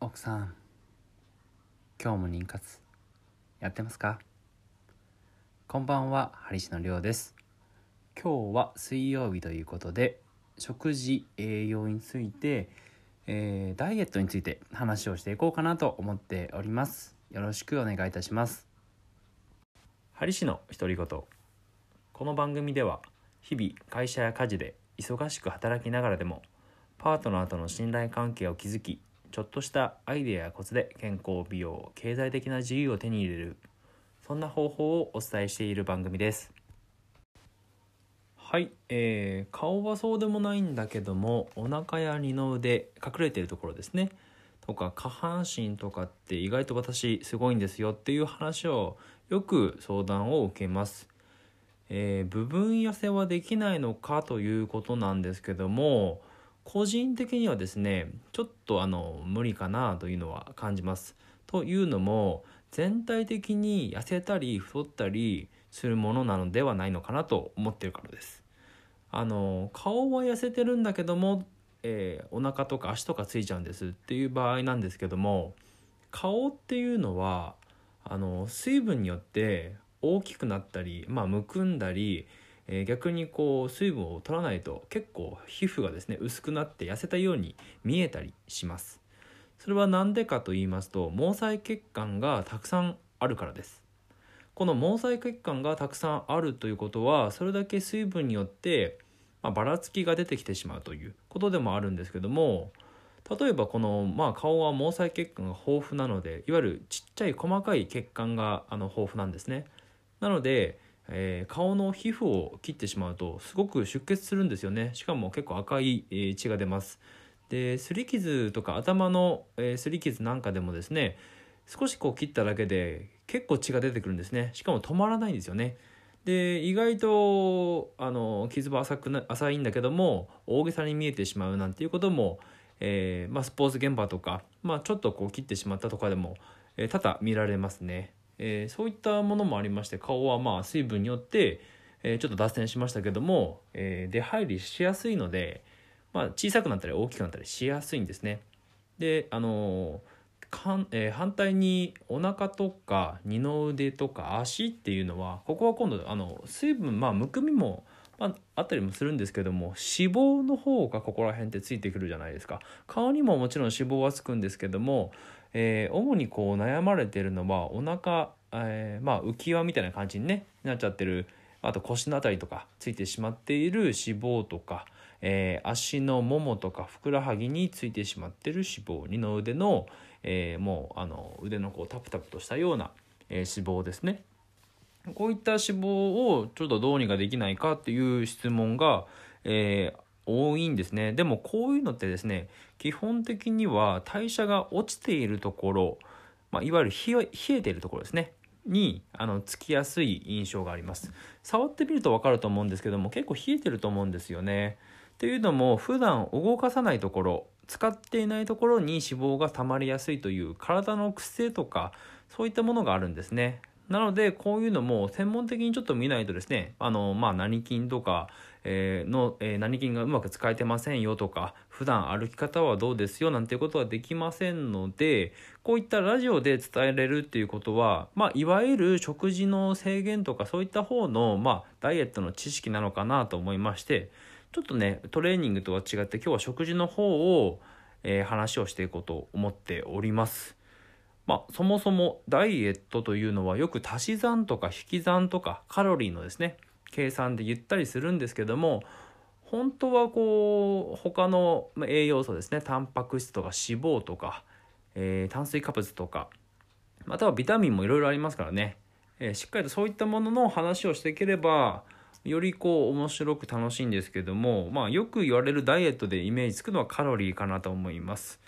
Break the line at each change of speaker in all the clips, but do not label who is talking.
奥さん今日も妊活やってますか？こんばんは針師のりょうです。今日は水曜日ということで食事栄養について、えー、ダイエットについて話をしていこうかなと思っております。よろしくお願いいたします。
針師の独り言。この番組では日々会社や家事で忙しく働きながらでもパートナーとの信頼関係を築きちょっとしたアイデアやコツで健康美容経済的な自由を手に入れるそんな方法をお伝えしている番組です。はい、えー、顔はそうでもないんだけどもお腹や二の腕隠れているところですね。とか下半身とかって意外と私すごいんですよっていう話をよく相談を受けます。えー、部分痩せはできないのかということなんですけども個人的にはですねちょっとあの無理かなというのは感じます。というのも全体的に痩せたり太ったりするものなのではないのかなと思ってるからです。あの顔は痩せてるんだけども、えー、お腹とか足とかついちゃうんですっていう場合なんですけども顔っていうのはあの水分によって大きくなったり、まあ、むくんだり、えー、逆にこう水分を取らないと結構皮膚がですね薄くなって痩せたように見えたりします。それは何でかと言いますと毛細血管がたくさんあるからです。この毛細血管がたくさんあるということはそれだけ水分によって、まあ、ばらつきが出てきてしまうということでもあるんですけども例えばこの、まあ、顔は毛細血管が豊富なのでいわゆるちっちゃい細かい血管があの豊富なんですね。なので、えー、顔の皮膚を切ってしまうとすごく出血するんですよね。しかも結構赤い、えー、血が出ます。ですり傷とか頭の、えー、すり傷なんかでもですね少しこう切っただけで結構血が出てくるんですね。しかも止まらないんですよね。で意外とあの傷は浅くな浅いんだけども大げさに見えてしまうなんていうことも、えーまあ、スポーツ現場とか、まあ、ちょっとこう切ってしまったとかでも、えー、多々見られますね。えー、そういったものもありまして顔はまあ水分によって、えー、ちょっと脱線しましたけども、えー、出入りしやすいので、まあ、小さくなったり大きくなったりしやすいんですね。であのかん、えー、反対にお腹とか二の腕とか足っていうのはここは今度あの水分まあむくみも、まあ、あったりもするんですけども脂肪の方がここら辺ってついてくるじゃないですか顔にももちろん脂肪はつくんですけどもえー、主にこう悩まれてるのはお腹、えー、まあ浮き輪みたいな感じに、ね、なっちゃってるあと腰の辺りとかついてしまっている脂肪とか、えー、足のももとかふくらはぎについてしまってる脂肪二の腕の、えー、もうあの腕のこうタプタプとしたような、えー、脂肪ですね。こういった脂肪をちょっとどうにかできないかっていう質問が、えー、多いんですね。でもこういうのってですね基本的には代謝が落ちているところ、まあ、いわゆる冷えているところですね。にあのつきやすい印象があります。触ってみると分かると思うんですけども結構冷えてると思うんですよね。っていうのも普段動かさないところ使っていないところに脂肪が溜まりやすいという体の癖とかそういったものがあるんですね。なのでこういうのも専門的にちょっと見ないとですねあのまあ何筋とかえー、の、えー、何筋がうまく使えてませんよとか普段歩き方はどうですよなんていうことはできませんのでこういったラジオで伝えれるっていうことは、まあ、いわゆる食事の制限とかそういった方の、まあ、ダイエットの知識なのかなと思いましてちょっとねトレーニングとは違って今日は食事の方を、えー、話をしていこうと思っております。まあ、そもそもダイエットというのはよく足し算とか引き算とかカロリーのですね計算で言ったりするんですけども本当はこう他の栄養素ですねタンパク質とか脂肪とか、えー、炭水化物とかまたはビタミンもいろいろありますからね、えー、しっかりとそういったものの話をしていければよりこう面白く楽しいんですけどもまあよく言われるダイエットでイメージつくのはカロリーかなと思います。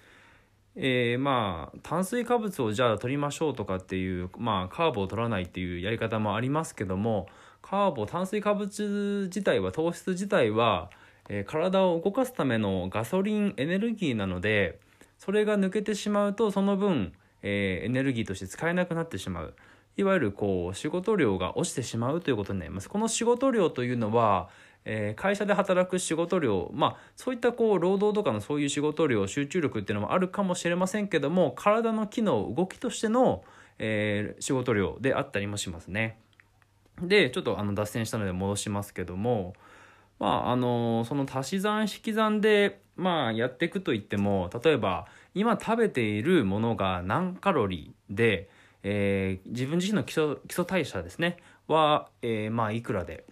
えー、まあ炭水化物をじゃあ取りましょうとかっていうまあカーブを取らないっていうやり方もありますけどもカーボ炭水化物自体は糖質自体は、えー、体を動かすためのガソリンエネルギーなのでそれが抜けてしまうとその分、えー、エネルギーとして使えなくなってしまう。いわゆるこう仕事量が落ちてしまうということになります。この仕事量というのは、えー会社で働く仕事量まあそういったこう労働とかのそういう仕事量集中力っていうのもあるかもしれませんけども体の機能動きとしての、えー仕事量であったりもしますね。でちょっとあの脱線したので戻しますけどもまああのその足し算引き算でまあやっていくといっても例えば今食べているものが何カロリーで、えー自分自身の基礎基礎代謝ですねは、えーまあいくらで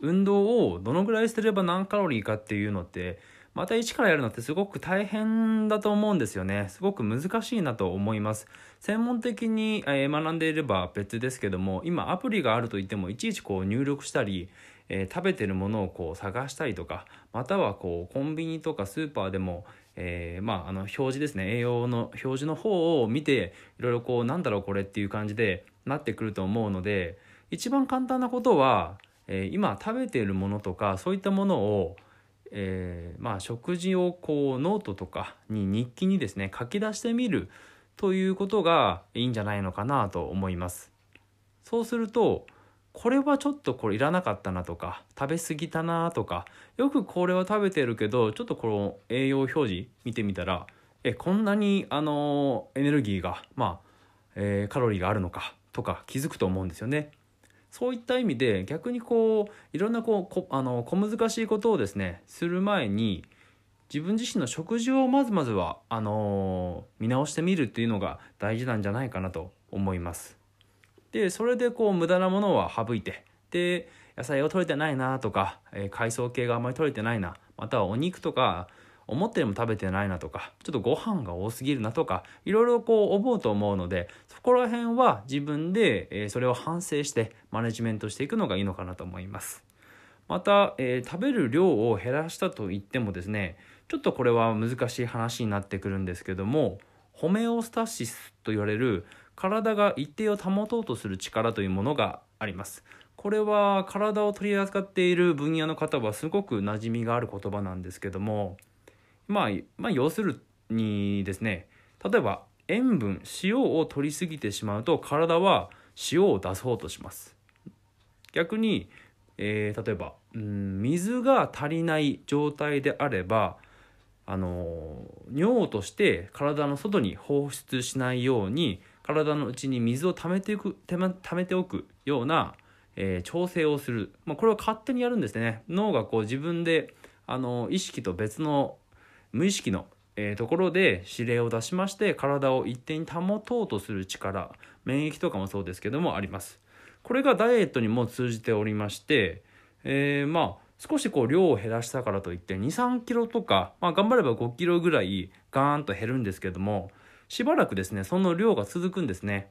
運動をどのぐらいすれば何カロリーかっていうのってまた一からやるのってすごく大変だと思うんですよね。すごく難しいなと思います。専門的に学んでいれば別ですけども今アプリがあるといってもいちいちこう入力したりえー食べてるものをこう探したりとかまたはこうコンビニとかスーパーでも、えーまあ、あの表示ですね。栄養の表示の方を見ていろいろこうなんだろうこれっていう感じでなってくると思うので一番簡単なことは、えー今食べているものとかそういったものを、えーまあ、食事をこうノートとかに日記にですね書き出してみるということがいいんじゃないのかなと思います。そうするとこれはちょっとこれいらなかったなとか食べ過ぎたなとかよくこれは食べてるけどちょっとこの栄養表示見てみたらえこんなにあのエネルギーがまあ、えーカロリーがあるのかとか気づくと思うんですよね。そういった意味で逆にこういろんなこうこあの小難しいことをですねする前に自分自身の食事をまずまずはあの見直してみるっていうのが大事なんじゃないかなと思います。でそれでこう無駄なものは省いてで野菜が取れてないなとか、えー海藻系があんまり取れてないなまたはお肉とか思ったよりも食べてないなとかちょっとご飯が多すぎるなとかいろいろこう思うと思うのでそこら辺は自分で、えーそれを反省してマネジメントしていくのがいいのかなと思います。また、えー食べる量を減らしたと言ってもですねちょっとこれは難しい話になってくるんですけどもホメオスタシスと言われる体が一定を保とうとする力というものがありますこれは体を取り扱っている分野の方はすごく馴染みがある言葉なんですけどもまあ、まあ要するにですね例えば塩分塩を取りすぎてしまうと体は塩を出そうとします。逆に、えー例えばうん水が足りない状態であればあの尿として体の外に放出しないように体の内に水を溜めていく溜めておくような、えー調整をする、まあ、これを勝手にやるんですね。脳がこう自分であの意識と別の無意識の、えーところで指令を出しまして体を一定に保とうとする力免疫とかもそうですけどもあります。これがダイエットにも通じておりまして、えーまあ少しこう量を減らしたからといって23キロとか、まあ、頑張れば5キロぐらいガーンと減るんですけどもしばらくですねその量が続くんですね。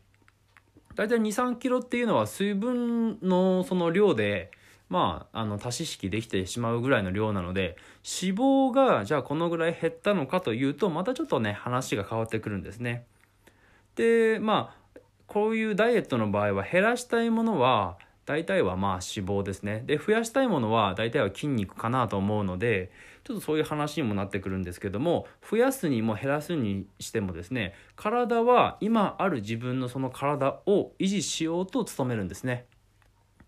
大体23キロっていうのは水分のその量でまああの足し引きできてしまうぐらいの量なので脂肪がじゃあこのぐらい減ったのかというとまたちょっとね話が変わってくるんですね。でまあこういうダイエットの場合は減らしたいものは大体はまあ脂肪ですね。で増やしたいものは大体は筋肉かなと思うのでちょっとそういう話にもなってくるんですけども増やすにも減らすにしてもですね体は今ある自分のその体を維持しようと努めるんですね。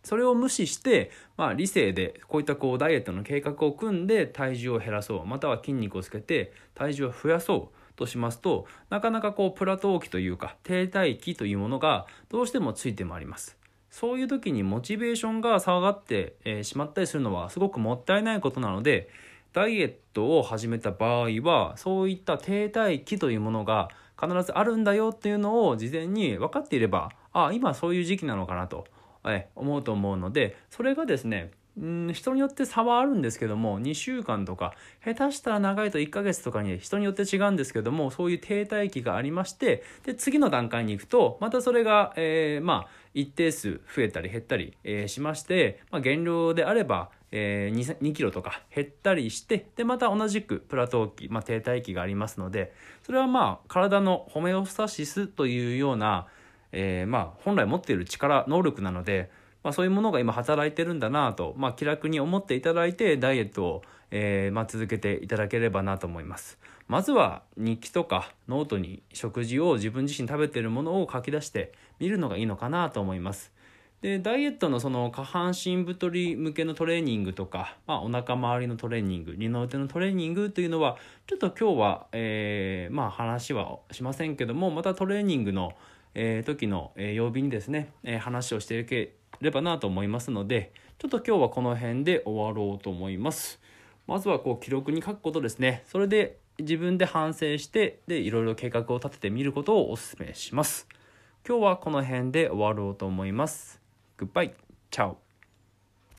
それを無視して、まあ、理性でこういったこうダイエットの計画を組んで体重を減らそうまたは筋肉をつけて体重を増やそうとしますとなかなかこうプラトー期というか停滞期というものがどうしてもついてまいります。そういう時にモチベーションが下がって、えしまったりするのはすごくもったいないことなのでダイエットを始めた場合はそういった停滞期というものが必ずあるんだよっていうのを事前に分かっていればあ今そういう時期なのかなと。思うと思うのでそれがですねうん人によって差はあるんですけども2週間とか下手したら長いと1ヶ月とかに人によって違うんですけどもそういう停滞期がありましてで次の段階に行くとまたそれが、えーまあ一定数増えたり減ったり、えーしまして、まあ、減量であれば、えー 2, 2キロとか減ったりしてでまた同じくプラトー期、まあ、停滞期がありますのでそれはまあ体のホメオスタシスというような、えーまあ本来持っている力能力なので、まあ、そういうものが今働いてるんだなと、まあ、気楽に思っていただいてダイエットを、えーまあ、続けていただければなと思います。まずは日記とかノートに食事を自分自身食べているものを書き出してみるのがいいのかなと思います。でダイエットのその下半身太り向けのトレーニングとか、まあ、お腹周りのトレーニング二の腕のトレーニングというのはちょっと今日は、えーまあ、話はしませんけどもまたトレーニングの、えー、時の、えー、曜日にですね、えー、話をしていければなと思いますのでちょっと今日はこの辺で終わろうと思います。まずはこう記録に書くことですね。それで自分で反省してでいろいろ計画を立ててみることをお勧めします。今日はこの辺で終わろうと思います。グッバイチャオ